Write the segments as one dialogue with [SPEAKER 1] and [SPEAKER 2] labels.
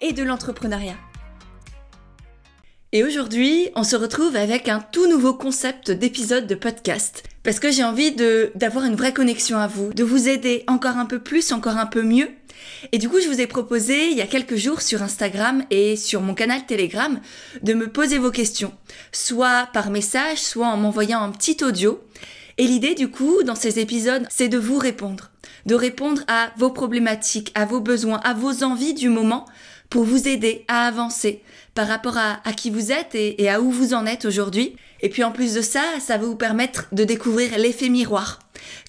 [SPEAKER 1] et de l'entrepreneuriat. Et aujourd'hui, on se retrouve avec un tout nouveau concept d'épisode de podcast. Parce que j'ai envie de, d'avoir une vraie connexion à vous, de vous aider encore un peu plus, encore un peu mieux. Et du coup, je vous ai proposé il y a quelques jours sur Instagram et sur mon canal Telegram de me poser vos questions, soit par message, soit en m'envoyant un petit audio. Et l'idée du coup, dans ces épisodes, c'est de vous répondre, de répondre à vos problématiques, à vos besoins, à vos envies du moment pour vous aider à avancer par rapport à, qui vous êtes et, à où vous en êtes aujourd'hui. Et puis en plus de ça, ça va vous permettre de découvrir l'effet miroir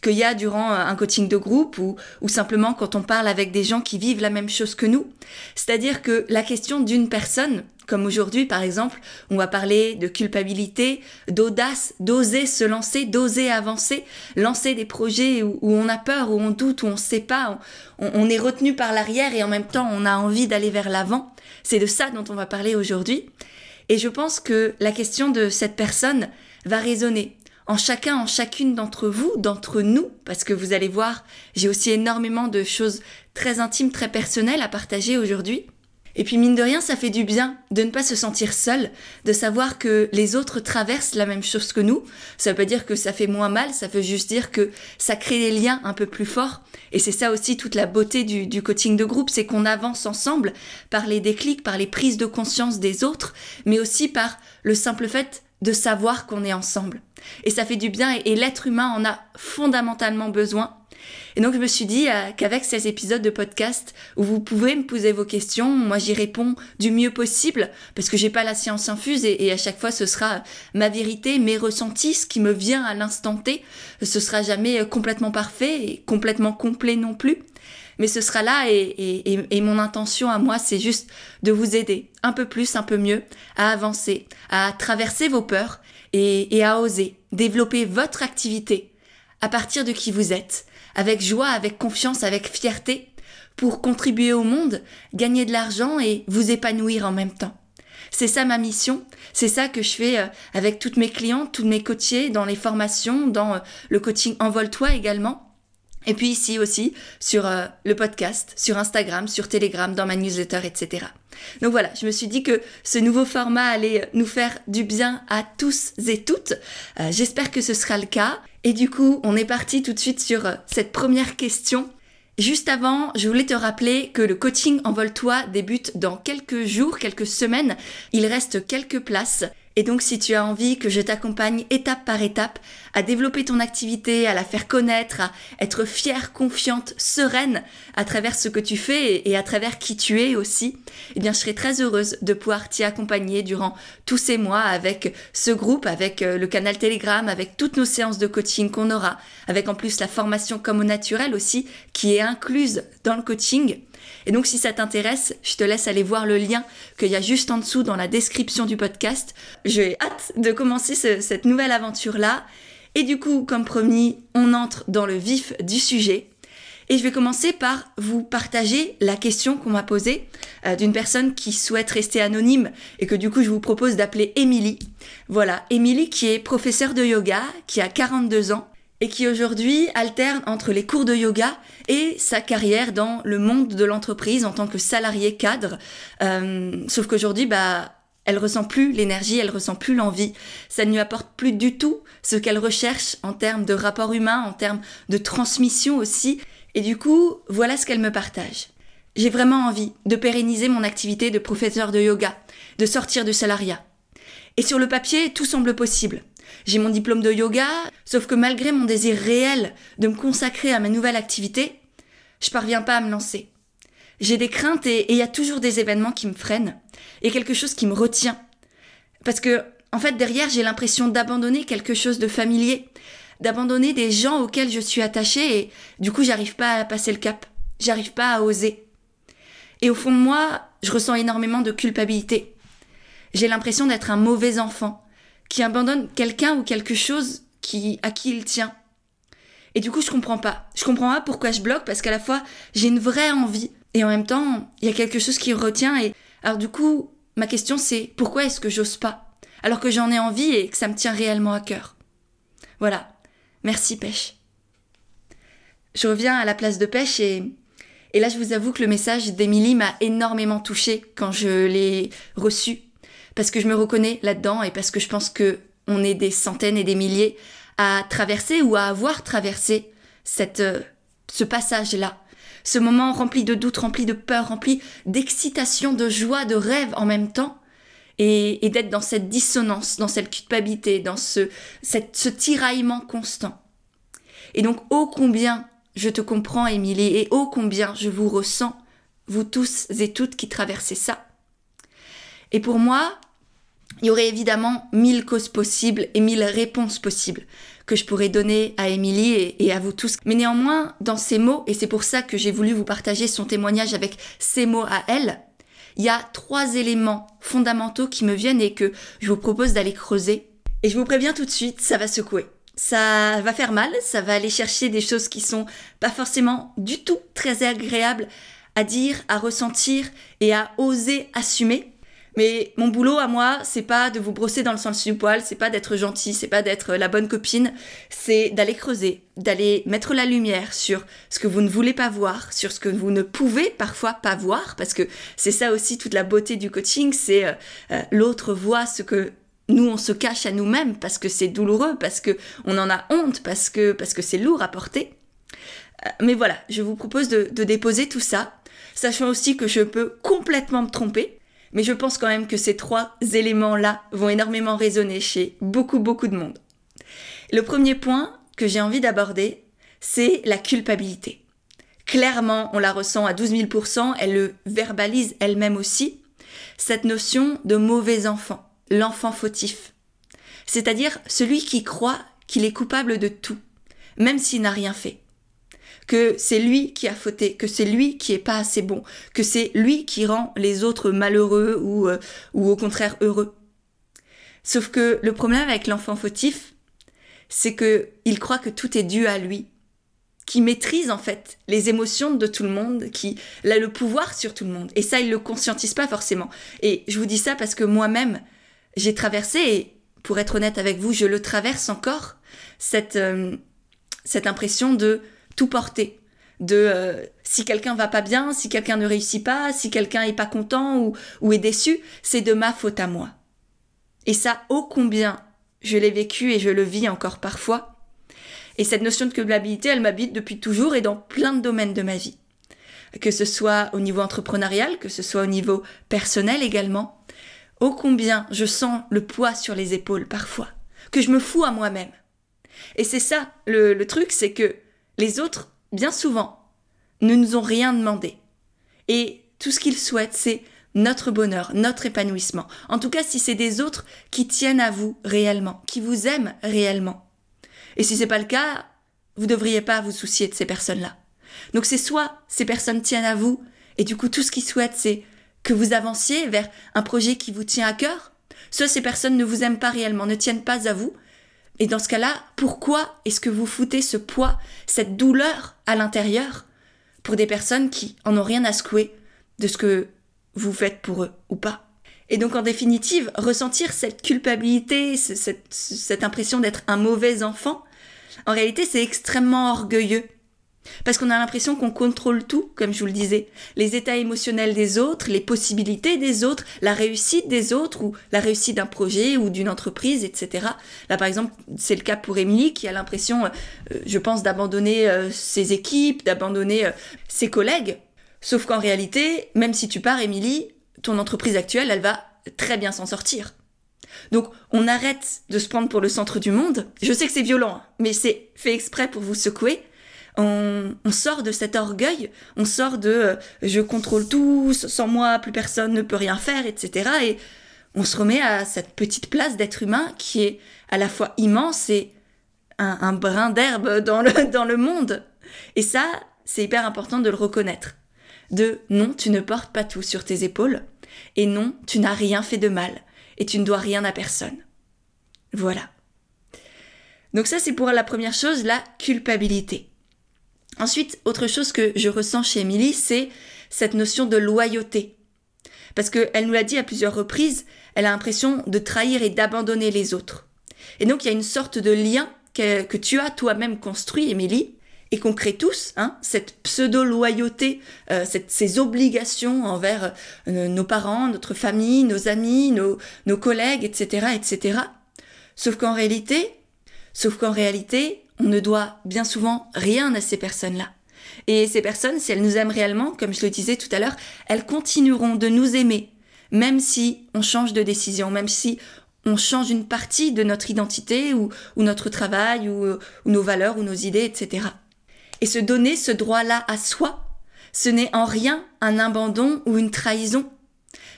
[SPEAKER 1] qu'il y a durant un coaching de groupe ou, simplement quand on parle avec des gens qui vivent la même chose que nous. C'est-à-dire que la question d'une personne, comme aujourd'hui par exemple, on va parler de culpabilité, d'audace, d'oser se lancer, d'oser avancer, lancer des projets où, on a peur, où on doute, où on ne sait pas, on, est retenu par l'arrière et en même temps on a envie d'aller vers l'avant. C'est de ça dont on va parler aujourd'hui. Et je pense que la question de cette personne va résonner en chacun, en chacune d'entre vous, d'entre nous, parce que vous allez voir, j'ai aussi énormément de choses très intimes, très personnelles à partager aujourd'hui. Et puis mine de rien, ça fait du bien de ne pas se sentir seul, de savoir que les autres traversent la même chose que nous. Ça veut pas dire que ça fait moins mal, ça veut juste dire que ça crée des liens un peu plus forts. Et c'est ça aussi toute la beauté du, du coaching de groupe, c'est qu'on avance ensemble par les déclics, par les prises de conscience des autres, mais aussi par le simple fait de savoir qu'on est ensemble. Et ça fait du bien et, l'être humain en a fondamentalement besoin. Et donc je me suis dit euh, qu'avec ces épisodes de podcast où vous pouvez me poser vos questions, moi j'y réponds du mieux possible parce que j'ai pas la science infuse et, à chaque fois ce sera ma vérité, mes ressentis, ce qui me vient à l'instant T. Ce sera jamais complètement parfait et complètement complet non plus mais ce sera là et, mon intention à moi, c'est juste de vous aider un peu plus, un peu mieux à avancer, à traverser vos peurs et, à oser développer votre activité à partir de qui vous êtes, avec joie, avec confiance, avec fierté, pour contribuer au monde, gagner de l'argent et vous épanouir en même temps. C'est ça ma mission, c'est ça que je fais euh, avec toutes mes clientes, tous mes coachés, dans les formations, dans euh, le coaching Envole-toi également. Et puis ici aussi, sur euh, le podcast, sur Instagram, sur Telegram, dans ma newsletter, etc. Donc voilà, je me suis dit que ce nouveau format allait nous faire du bien à tous et toutes. Euh, j'espère que ce sera le cas. Et du coup, on est parti tout de suite sur euh, cette première question. Juste avant, je voulais te rappeler que le coaching Envole-toi débute dans quelques jours, quelques semaines. Il reste quelques places. Et donc si tu as envie que je t'accompagne étape par étape à développer ton activité, à la faire connaître, à être fière, confiante, sereine à travers ce que tu fais et à travers qui tu es aussi, eh bien je serai très heureuse de pouvoir t'y accompagner durant tous ces mois avec ce groupe, avec euh, le canal Telegram, avec toutes nos séances de coaching qu'on aura, avec en plus la formation comme au naturel aussi qui est incluse dans le coaching. Et donc si ça t'intéresse, je te laisse aller voir le lien qu'il y a juste en dessous dans la description du podcast. J'ai hâte de commencer cette nouvelle aventure-là. Et du coup, comme promis, on entre dans le vif du sujet. Et je vais commencer par vous partager la question qu'on m'a posée euh, d'une personne qui souhaite rester anonyme et que du coup je vous propose d'appeler Émilie. Voilà, Émilie qui est professeure de yoga, qui a 42 ans et qui aujourd'hui alterne entre les cours de yoga et sa carrière dans le monde de l'entreprise en tant que salarié cadre. Euh, sauf qu'aujourd'hui, bah, elle ressent plus l'énergie, elle ressent plus l'envie. Ça ne lui apporte plus du tout ce qu'elle recherche en termes de rapport humain, en termes de transmission aussi. Et du coup, voilà ce qu'elle me partage. J'ai vraiment envie de pérenniser mon activité de professeur de yoga, de sortir du salariat. Et sur le papier, tout semble possible. J'ai mon diplôme de yoga, sauf que malgré mon désir réel de me consacrer à ma nouvelle activité, je parviens pas à me lancer. J'ai des craintes et il y a toujours des événements qui me freinent. et quelque chose qui me retient. Parce que, en fait, derrière, j'ai l'impression d'abandonner quelque chose de familier, d'abandonner des gens auxquels je suis attachée et du coup, j'arrive pas à passer le cap. J'arrive pas à oser. Et au fond de moi, je ressens énormément de culpabilité. J'ai l'impression d'être un mauvais enfant qui abandonne quelqu'un ou quelque chose qui, à qui il tient. Et du coup, je comprends pas. Je comprends pas pourquoi je bloque parce qu'à la fois, j'ai une vraie envie et en même temps, il y a quelque chose qui retient et alors du coup, ma question c'est pourquoi est-ce que j'ose pas alors que j'en ai envie et que ça me tient réellement à cœur? Voilà. Merci pêche. Je reviens à la place de pêche et et là, je vous avoue que le message d'Émilie m'a énormément touchée quand je l'ai reçu parce que je me reconnais là-dedans et parce que je pense que on est des centaines et des milliers à traverser ou à avoir traversé cette, euh, ce passage-là. Ce moment rempli de doutes, rempli de peur, rempli d'excitation, de joie, de rêve en même temps. Et, d'être dans cette dissonance, dans cette culpabilité, dans ce, ce tiraillement constant. Et donc, ô combien je te comprends, Émilie, et ô combien je vous ressens, vous tous et toutes qui traversez ça. Et pour moi, il y aurait évidemment mille causes possibles et mille réponses possibles que je pourrais donner à Émilie et, à vous tous. Mais néanmoins, dans ces mots, et c'est pour ça que j'ai voulu vous partager son témoignage avec ces mots à elle, il y a trois éléments fondamentaux qui me viennent et que je vous propose d'aller creuser. Et je vous préviens tout de suite, ça va secouer. Ça va faire mal, ça va aller chercher des choses qui sont pas forcément du tout très agréables à dire, à ressentir et à oser assumer. Mais mon boulot à moi, c'est pas de vous brosser dans le sens du poil, c'est pas d'être gentil, c'est pas d'être la bonne copine, c'est d'aller creuser, d'aller mettre la lumière sur ce que vous ne voulez pas voir, sur ce que vous ne pouvez parfois pas voir, parce que c'est ça aussi toute la beauté du coaching, c'est euh, euh, l'autre voit ce que nous on se cache à nous-mêmes parce que c'est douloureux, parce que on en a honte, parce que parce que c'est lourd à porter. Euh, mais voilà, je vous propose de déposer tout ça, sachant aussi que je peux complètement me tromper mais je pense quand même que ces trois éléments-là vont énormément résonner chez beaucoup, beaucoup de monde. Le premier point que j'ai envie d'aborder, c'est la culpabilité. Clairement, on la ressent à 12 000%, elle le verbalise elle-même aussi, cette notion de mauvais enfant, l'enfant fautif. C'est-à-dire celui qui croit qu'il est coupable de tout, même s'il n'a rien fait que c'est lui qui a fauté, que c'est lui qui est pas assez bon, que c'est lui qui rend les autres malheureux ou, euh, ou au contraire heureux. Sauf que le problème avec l'enfant fautif, c'est que il croit que tout est dû à lui, qui maîtrise en fait les émotions de tout le monde, qui a le pouvoir sur tout le monde. Et ça, il le conscientise pas forcément. Et je vous dis ça parce que moi-même, j'ai traversé, et pour être honnête avec vous, je le traverse encore, cette, euh, cette impression de tout porter. De euh, si quelqu'un va pas bien, si quelqu'un ne réussit pas, si quelqu'un est pas content ou, ou est déçu, c'est de ma faute à moi. Et ça, ô combien je l'ai vécu et je le vis encore parfois. Et cette notion de culpabilité, elle m'habite depuis toujours et dans plein de domaines de ma vie. Que ce soit au niveau entrepreneurial, que ce soit au niveau personnel également. Ô combien je sens le poids sur les épaules parfois. Que je me fous à moi-même. Et c'est ça, le, le truc, c'est que les autres, bien souvent, ne nous ont rien demandé. Et tout ce qu'ils souhaitent, c'est notre bonheur, notre épanouissement. En tout cas, si c'est des autres qui tiennent à vous réellement, qui vous aiment réellement. Et si c'est pas le cas, vous devriez pas vous soucier de ces personnes-là. Donc c'est soit ces personnes tiennent à vous, et du coup tout ce qu'ils souhaitent, c'est que vous avanciez vers un projet qui vous tient à cœur, soit ces personnes ne vous aiment pas réellement, ne tiennent pas à vous, et dans ce cas-là, pourquoi est-ce que vous foutez ce poids, cette douleur à l'intérieur pour des personnes qui en ont rien à secouer de ce que vous faites pour eux ou pas? Et donc en définitive, ressentir cette culpabilité, cette, cette impression d'être un mauvais enfant, en réalité c'est extrêmement orgueilleux parce qu'on a l'impression qu'on contrôle tout, comme je vous le disais. Les états émotionnels des autres, les possibilités des autres, la réussite des autres, ou la réussite d'un projet ou d'une entreprise, etc. Là, par exemple, c'est le cas pour Émilie qui a l'impression, euh, je pense, d'abandonner euh, ses équipes, d'abandonner euh, ses collègues. Sauf qu'en réalité, même si tu pars, Émilie, ton entreprise actuelle, elle va très bien s'en sortir. Donc, on arrête de se prendre pour le centre du monde. Je sais que c'est violent, hein, mais c'est fait exprès pour vous secouer on, sort de cet orgueil, on sort de euh, je contrôle tout, sans moi plus personne ne peut rien faire, etc. Et on se remet à cette petite place d'être humain qui est à la fois immense et un, brin d'herbe dans le, dans le monde. Et ça, c'est hyper important de le reconnaître. de non, tu ne portes pas tout sur tes épaules, et non, tu n'as rien fait de mal, et tu ne dois rien à personne. Voilà. Donc ça, c'est pour la première chose, la culpabilité. Ensuite, autre chose que je ressens chez Émilie, c'est cette notion de loyauté. Parce qu'elle nous l'a dit à plusieurs reprises, elle a l'impression de trahir et d'abandonner les autres. Et donc il y a une sorte de lien que, tu as toi-même construit, Émilie, et qu'on crée tous, hein, cette pseudo-loyauté, euh, ces obligations envers euh, nos parents, notre famille, nos amis, nos, nos collègues, etc., etc. Sauf qu'en réalité, sauf qu'en réalité, on ne doit bien souvent rien à ces personnes-là. Et ces personnes, si elles nous aiment réellement, comme je le disais tout à l'heure, elles continueront de nous aimer, même si on change de décision, même si on change une partie de notre identité ou, notre travail ou, nos valeurs ou nos idées, etc. Et se donner ce droit-là à soi, ce n'est en rien un abandon ou une trahison.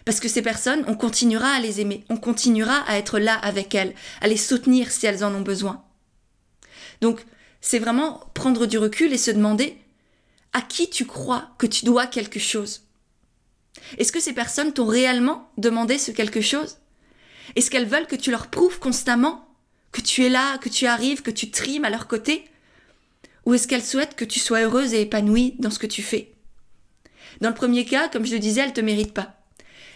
[SPEAKER 1] Parce que ces personnes, on continuera à les aimer, on continuera à être là avec elles, à les soutenir si elles en ont besoin. Donc, c'est vraiment prendre du recul et se demander à qui tu crois que tu dois quelque chose? Est-ce que ces personnes t'ont réellement demandé ce quelque chose? Est-ce qu'elles veulent que tu leur prouves constamment que tu es là, que tu arrives, que tu trimes à leur côté? Ou est-ce qu'elles souhaitent que tu sois heureuse et épanouie dans ce que tu fais? Dans le premier cas, comme je le disais, elles ne te méritent pas.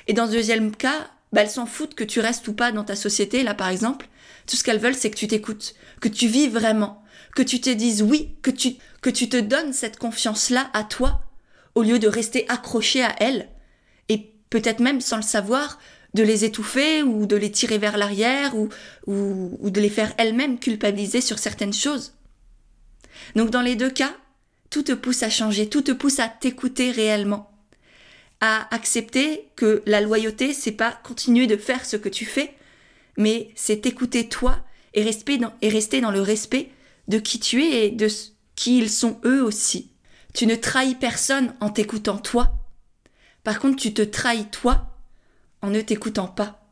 [SPEAKER 1] Et dans le deuxième cas, bah, elles s'en foutent que tu restes ou pas dans ta société, là par exemple. Tout ce qu'elles veulent, c'est que tu t'écoutes, que tu vis vraiment, que tu te dises oui, que tu, que tu te donnes cette confiance-là à toi, au lieu de rester accroché à elles, et peut-être même sans le savoir, de les étouffer ou de les tirer vers l'arrière ou, ou, de les faire elles-mêmes culpabiliser sur certaines choses. Donc dans les deux cas, tout te pousse à changer, tout te pousse à t'écouter réellement à accepter que la loyauté, c'est pas continuer de faire ce que tu fais, mais c'est écouter toi et rester, dans, et rester dans le respect de qui tu es et de qui ils sont eux aussi. Tu ne trahis personne en t'écoutant toi. Par contre, tu te trahis toi en ne t'écoutant pas.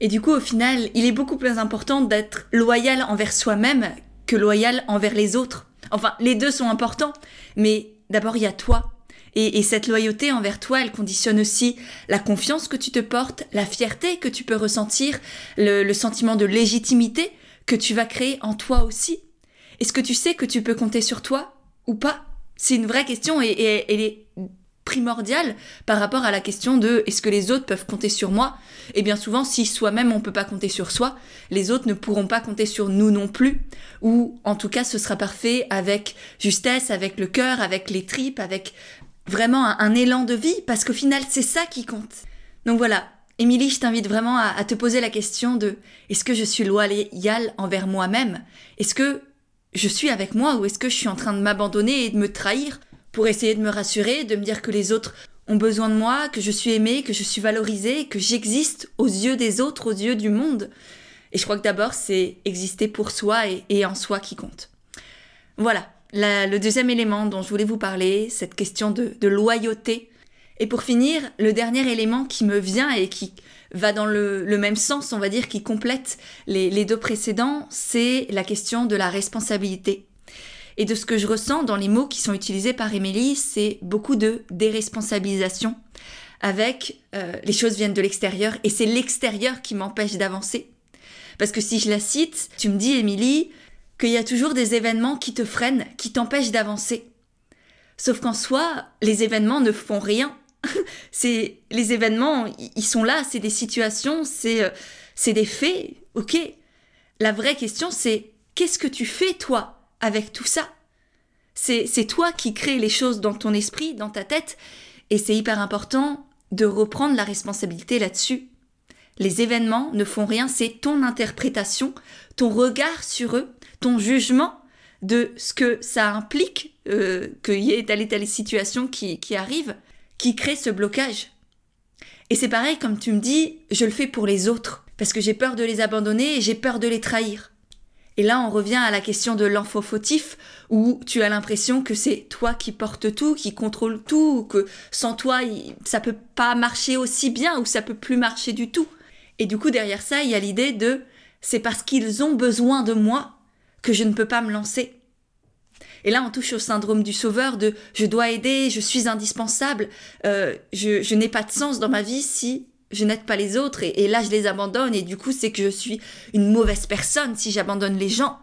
[SPEAKER 1] Et du coup, au final, il est beaucoup plus important d'être loyal envers soi-même que loyal envers les autres. Enfin, les deux sont importants, mais d'abord il y a toi et, cette loyauté envers toi, elle conditionne aussi la confiance que tu te portes, la fierté que tu peux ressentir, le, sentiment de légitimité que tu vas créer en toi aussi. Est-ce que tu sais que tu peux compter sur toi ou pas? C'est une vraie question et, elle est primordiale par rapport à la question de est-ce que les autres peuvent compter sur moi? Et bien souvent, si soi-même on peut pas compter sur soi, les autres ne pourront pas compter sur nous non plus. Ou en tout cas, ce sera parfait avec justesse, avec le cœur, avec les tripes, avec vraiment un, élan de vie, parce qu'au final, c'est ça qui compte. Donc voilà, Émilie, je t'invite vraiment à, te poser la question de est-ce que je suis loyale envers moi-même? Est-ce que je suis avec moi ou est-ce que je suis en train de m'abandonner et de me trahir pour essayer de me rassurer, de me dire que les autres ont besoin de moi, que je suis aimée, que je suis valorisée, que j'existe aux yeux des autres, aux yeux du monde? Et je crois que d'abord, c'est exister pour soi et en soi qui compte. Voilà, le deuxième élément dont je voulais vous parler, cette question de, loyauté. Et pour finir, le dernier élément qui me vient et qui va dans le, même sens, on va dire, qui complète les, deux précédents, c'est la question de la responsabilité. Et de ce que je ressens dans les mots qui sont utilisés par Émilie, c'est beaucoup de déresponsabilisation avec euh, les choses viennent de l'extérieur et c'est l'extérieur qui m'empêche d'avancer. Parce que si je la cite, tu me dis, Émilie, qu'il y a toujours des événements qui te freinent, qui t'empêchent d'avancer. Sauf qu'en soi, les événements ne font rien. c'est les événements, ils sont là, c'est des situations, c'est euh, c'est des faits. OK. La vraie question c'est qu'est-ce que tu fais toi avec tout ça? C'est c'est toi qui crée les choses dans ton esprit, dans ta tête et c'est hyper important de reprendre la responsabilité là-dessus. Les événements ne font rien, c'est ton interprétation, ton regard sur eux ton jugement de ce que ça implique euh, qu'il y ait telle et telle situation qui, arrive, qui crée ce blocage. Et c'est pareil, comme tu me dis, je le fais pour les autres, parce que j'ai peur de les abandonner et j'ai peur de les trahir. Et là, on revient à la question de l'enfant fautif, où tu as l'impression que c'est toi qui portes tout, qui contrôle tout, ou que sans toi, ça peut pas marcher aussi bien, ou ça peut plus marcher du tout. Et du coup, derrière ça, il y a l'idée de c'est parce qu'ils ont besoin de moi que je ne peux pas me lancer. Et là, on touche au syndrome du sauveur de je dois aider, je suis indispensable, euh, je, je n'ai pas de sens dans ma vie si je n'aide pas les autres et, là je les abandonne et du coup c'est que je suis une mauvaise personne si j'abandonne les gens.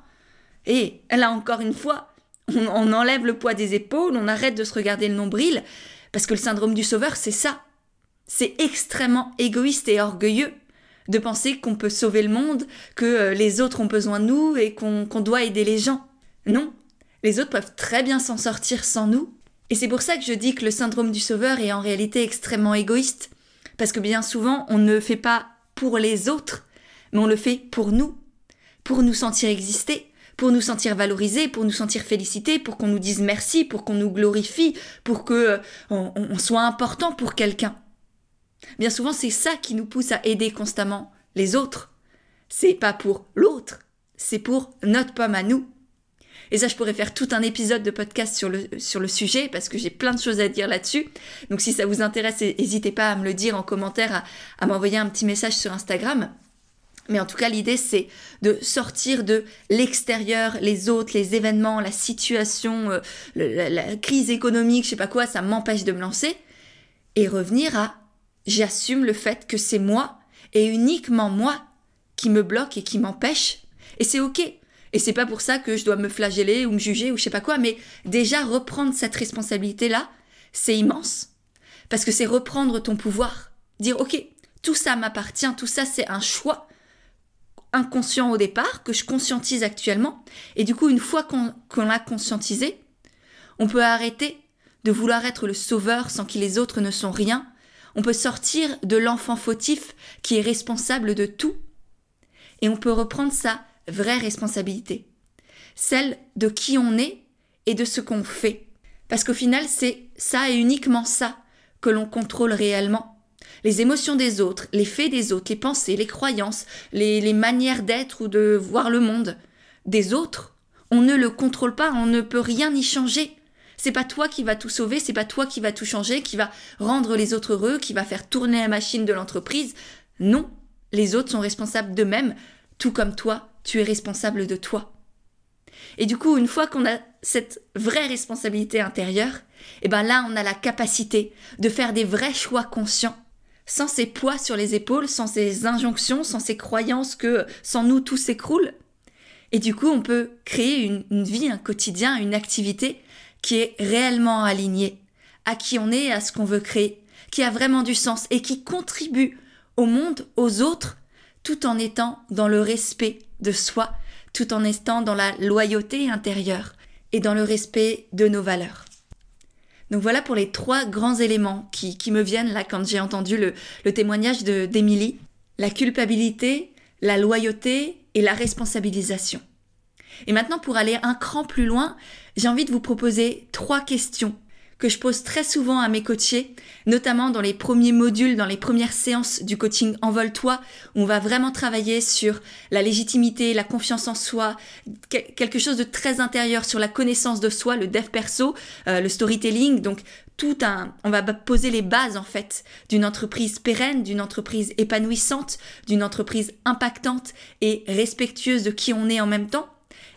[SPEAKER 1] Et là encore une fois, on, on enlève le poids des épaules, on arrête de se regarder le nombril parce que le syndrome du sauveur c'est ça. C'est extrêmement égoïste et orgueilleux de penser qu'on peut sauver le monde, que euh, les autres ont besoin de nous et qu'on doit aider les gens. Non, les autres peuvent très bien s'en sortir sans nous. Et c'est pour ça que je dis que le syndrome du sauveur est en réalité extrêmement égoïste. Parce que bien souvent, on ne le fait pas pour les autres, mais on le fait pour nous. Pour nous sentir exister, pour nous sentir valorisés, pour nous sentir félicités, pour qu'on nous dise merci, pour qu'on nous glorifie, pour que euh, on soit important pour quelqu'un. Bien souvent, c'est ça qui nous pousse à aider constamment les autres. C'est pas pour l'autre, c'est pour notre pomme à nous. Et ça, je pourrais faire tout un épisode de podcast sur le, sur le sujet parce que j'ai plein de choses à dire là-dessus. Donc si ça vous intéresse, n'hésitez pas à me le dire en commentaire, à, à m'envoyer un petit message sur Instagram. Mais en tout cas, l'idée, c'est de sortir de l'extérieur, les autres, les événements, la situation, euh, la, la, crise économique, je sais pas quoi, ça m'empêche de me lancer. Et revenir à j'assume le fait que c'est moi et uniquement moi qui me bloque et qui m'empêche. Et c'est ok. Et c'est pas pour ça que je dois me flageller ou me juger ou je sais pas quoi, mais déjà reprendre cette responsabilité-là, c'est immense. Parce que c'est reprendre ton pouvoir. Dire ok, tout ça m'appartient, tout ça c'est un choix inconscient au départ, que je conscientise actuellement. Et du coup, une fois qu'on l'a conscientisé, on peut arrêter de vouloir être le sauveur sans que les autres ne sont rien, on peut sortir de l'enfant fautif qui est responsable de tout et on peut reprendre sa vraie responsabilité, celle de qui on est et de ce qu'on fait. Parce qu'au final, c'est ça et uniquement ça que l'on contrôle réellement. Les émotions des autres, les faits des autres, les pensées, les croyances, les, les manières d'être ou de voir le monde des autres, on ne le contrôle pas, on ne peut rien y changer. C'est pas toi qui va tout sauver, c'est pas toi qui va tout changer, qui va rendre les autres heureux, qui va faire tourner la machine de l'entreprise. Non, les autres sont responsables d'eux-mêmes, tout comme toi, tu es responsable de toi. Et du coup, une fois qu'on a cette vraie responsabilité intérieure, et eh ben là, on a la capacité de faire des vrais choix conscients, sans ces poids sur les épaules, sans ces injonctions, sans ces croyances que sans nous tout s'écroule. Et du coup, on peut créer une, une vie, un quotidien, une activité qui est réellement aligné à qui on est à ce qu'on veut créer, qui a vraiment du sens et qui contribue au monde, aux autres, tout en étant dans le respect de soi, tout en étant dans la loyauté intérieure et dans le respect de nos valeurs. Donc voilà pour les trois grands éléments qui, qui me viennent là quand j'ai entendu le, le témoignage d'Émilie. La culpabilité, la loyauté et la responsabilisation. Et maintenant, pour aller un cran plus loin, j'ai envie de vous proposer trois questions que je pose très souvent à mes coachés, notamment dans les premiers modules, dans les premières séances du coaching Envole-toi, où on va vraiment travailler sur la légitimité, la confiance en soi, quelque chose de très intérieur sur la connaissance de soi, le dev perso, euh, le storytelling, donc tout un, on va poser les bases en fait d'une entreprise pérenne, d'une entreprise épanouissante, d'une entreprise impactante et respectueuse de qui on est en même temps.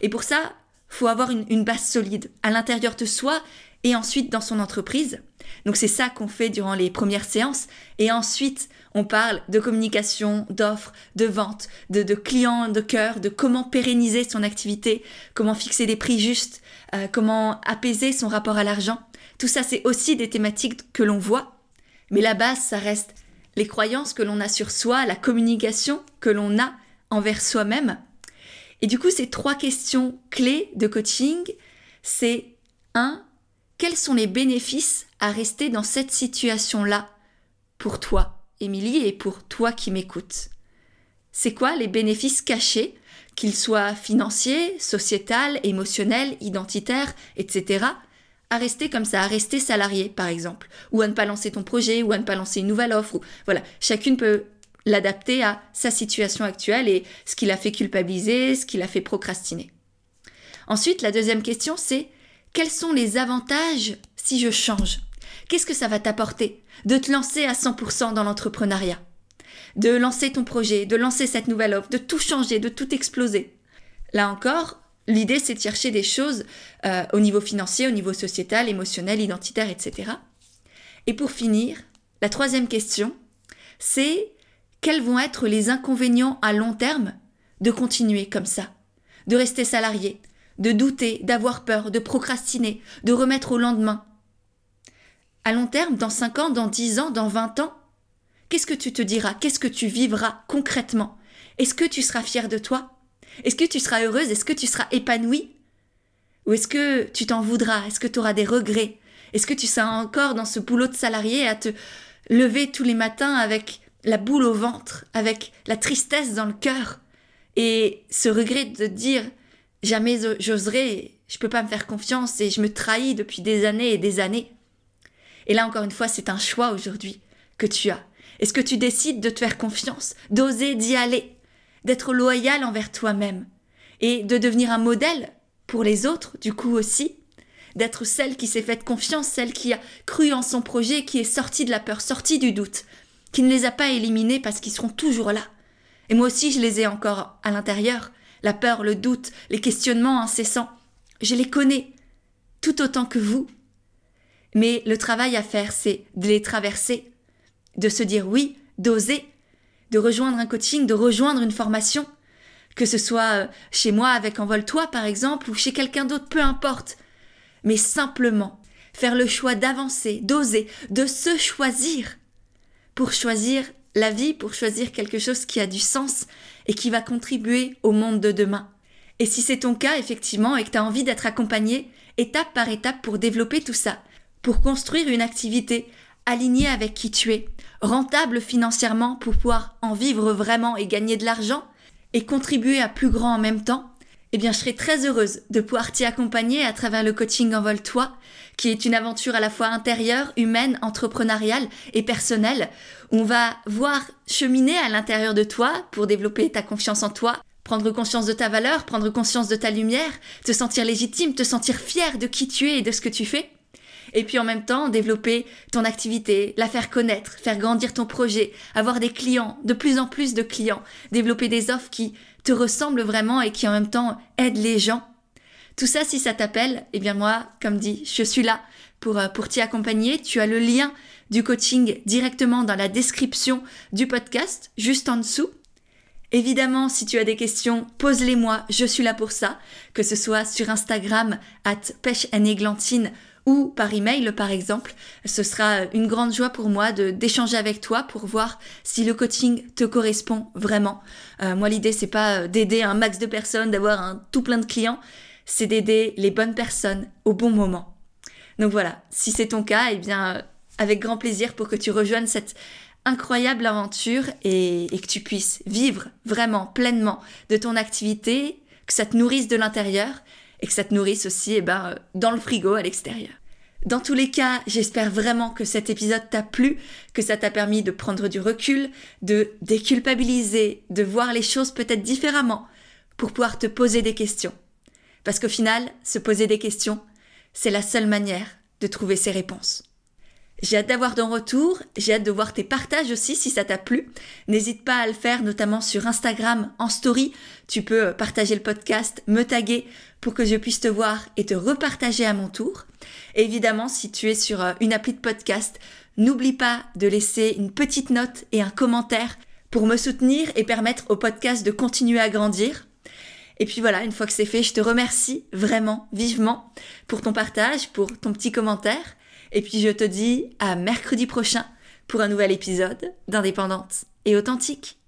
[SPEAKER 1] Et pour ça, faut avoir une, base solide à l'intérieur de soi et ensuite dans son entreprise. Donc c'est ça qu'on fait durant les premières séances. Et ensuite, on parle de communication, d'offres, de vente, de, clients de cœur, de comment pérenniser son activité, comment fixer des prix justes, euh, comment apaiser son rapport à l'argent. Tout ça, c'est aussi des thématiques que l'on voit. Mais la base, ça reste les croyances que l'on a sur soi, la communication que l'on a envers soi-même et du coup, ces trois questions clés de coaching, c'est 1. Quels sont les bénéfices à rester dans cette situation-là pour toi, Émilie, et pour toi qui m'écoutes? C'est quoi les bénéfices cachés, qu'ils soient financiers, sociétal, émotionnels, identitaires, etc., à rester comme ça, à rester salarié, par exemple, ou à ne pas lancer ton projet, ou à ne pas lancer une nouvelle offre, ou voilà, chacune peut l'adapter à sa situation actuelle et ce qui l'a fait culpabiliser, ce qui l'a fait procrastiner. Ensuite, la deuxième question, c'est quels sont les avantages si je change? Qu'est-ce que ça va t'apporter de te lancer à 100% dans l'entrepreneuriat? De lancer ton projet, de lancer cette nouvelle offre, de tout changer, de tout exploser? Là encore, L'idée, c'est de chercher des choses euh, au niveau financier, au niveau sociétal, émotionnel, identitaire, etc. Et pour finir, la troisième question, c'est quels vont être les inconvénients à long terme de continuer comme ça, de rester salarié, de douter, d'avoir peur, de procrastiner, de remettre au lendemain? À long terme, dans 5 ans, dans 10 ans, dans 20 ans, qu'est-ce que tu te diras? Qu'est-ce que tu vivras concrètement? Est-ce que tu seras fier de toi? Est-ce que tu seras heureuse? Est-ce que tu seras épanouie? Ou est-ce que tu t'en voudras? Est-ce que tu auras des regrets? Est-ce que tu seras encore dans ce boulot de salarié à te lever tous les matins avec la boule au ventre, avec la tristesse dans le cœur et ce regret de dire jamais j'oserai, je peux pas me faire confiance et je me trahis depuis des années et des années. Et là encore une fois, c'est un choix aujourd'hui que tu as. Est-ce que tu décides de te faire confiance, d'oser d'y aller, d'être loyal envers toi-même et de devenir un modèle pour les autres, du coup aussi, d'être celle qui s'est faite confiance, celle qui a cru en son projet, qui est sortie de la peur, sortie du doute, qui ne les a pas éliminés parce qu'ils seront toujours là. Et moi aussi, je les ai encore à l'intérieur. La peur, le doute, les questionnements incessants. Je les connais tout autant que vous. Mais le travail à faire, c'est de les traverser, de se dire oui, d'oser, de rejoindre un coaching, de rejoindre une formation, que ce soit euh, chez moi avec Envole-toi par exemple, ou chez quelqu'un d'autre, peu importe. Mais simplement faire le choix d'avancer, d'oser, de se choisir pour choisir la vie, pour choisir quelque chose qui a du sens et qui va contribuer au monde de demain. Et si c'est ton cas, effectivement, et que tu as envie d'être accompagné, étape par étape pour développer tout ça, pour construire une activité alignée avec qui tu es, rentable financièrement pour pouvoir en vivre vraiment et gagner de l'argent, et contribuer à plus grand en même temps, eh bien, je serai très heureuse de pouvoir t'y accompagner à travers le coaching Envole-toi, qui est une aventure à la fois intérieure, humaine, entrepreneuriale et personnelle. On va voir cheminer à l'intérieur de toi pour développer ta confiance en toi, prendre conscience de ta valeur, prendre conscience de ta lumière, te sentir légitime, te sentir fier de qui tu es et de ce que tu fais. Et puis en même temps, développer ton activité, la faire connaître, faire grandir ton projet, avoir des clients, de plus en plus de clients, développer des offres qui te ressemblent vraiment et qui en même temps aident les gens tout ça, si ça t'appelle, eh bien moi, comme dit, je suis là pour, euh, pour t'y accompagner. Tu as le lien du coaching directement dans la description du podcast, juste en dessous. Évidemment, si tu as des questions, pose-les-moi, je suis là pour ça, que ce soit sur Instagram, at pêche ou par email par exemple. Ce sera une grande joie pour moi de d'échanger avec toi pour voir si le coaching te correspond vraiment. Euh, moi l'idée c'est pas d'aider un max de personnes, d'avoir un tout plein de clients, c'est d'aider les bonnes personnes au bon moment. Donc voilà, si c'est ton cas, eh bien, euh, avec grand plaisir pour que tu rejoignes cette incroyable aventure et, que tu puisses vivre vraiment pleinement de ton activité, que ça te nourrisse de l'intérieur et que ça te nourrisse aussi eh ben, euh, dans le frigo à l'extérieur. Dans tous les cas, j'espère vraiment que cet épisode t'a plu, que ça t'a permis de prendre du recul, de déculpabiliser, de voir les choses peut-être différemment pour pouvoir te poser des questions. Parce qu'au final, se poser des questions, c'est la seule manière de trouver ses réponses. J'ai hâte d'avoir ton retour, j'ai hâte de voir tes partages aussi si ça t'a plu. N'hésite pas à le faire notamment sur Instagram en story. Tu peux partager le podcast, me taguer pour que je puisse te voir et te repartager à mon tour. évidemment, si tu es sur euh, une appli de podcast, n'oublie pas de laisser une petite note et un commentaire pour me soutenir et permettre au podcast de continuer à grandir. Et puis voilà, une fois que c'est fait, je te remercie vraiment, vivement, pour ton partage, pour ton petit commentaire. Et puis je te dis à mercredi prochain pour un nouvel épisode d'Indépendante et authentique.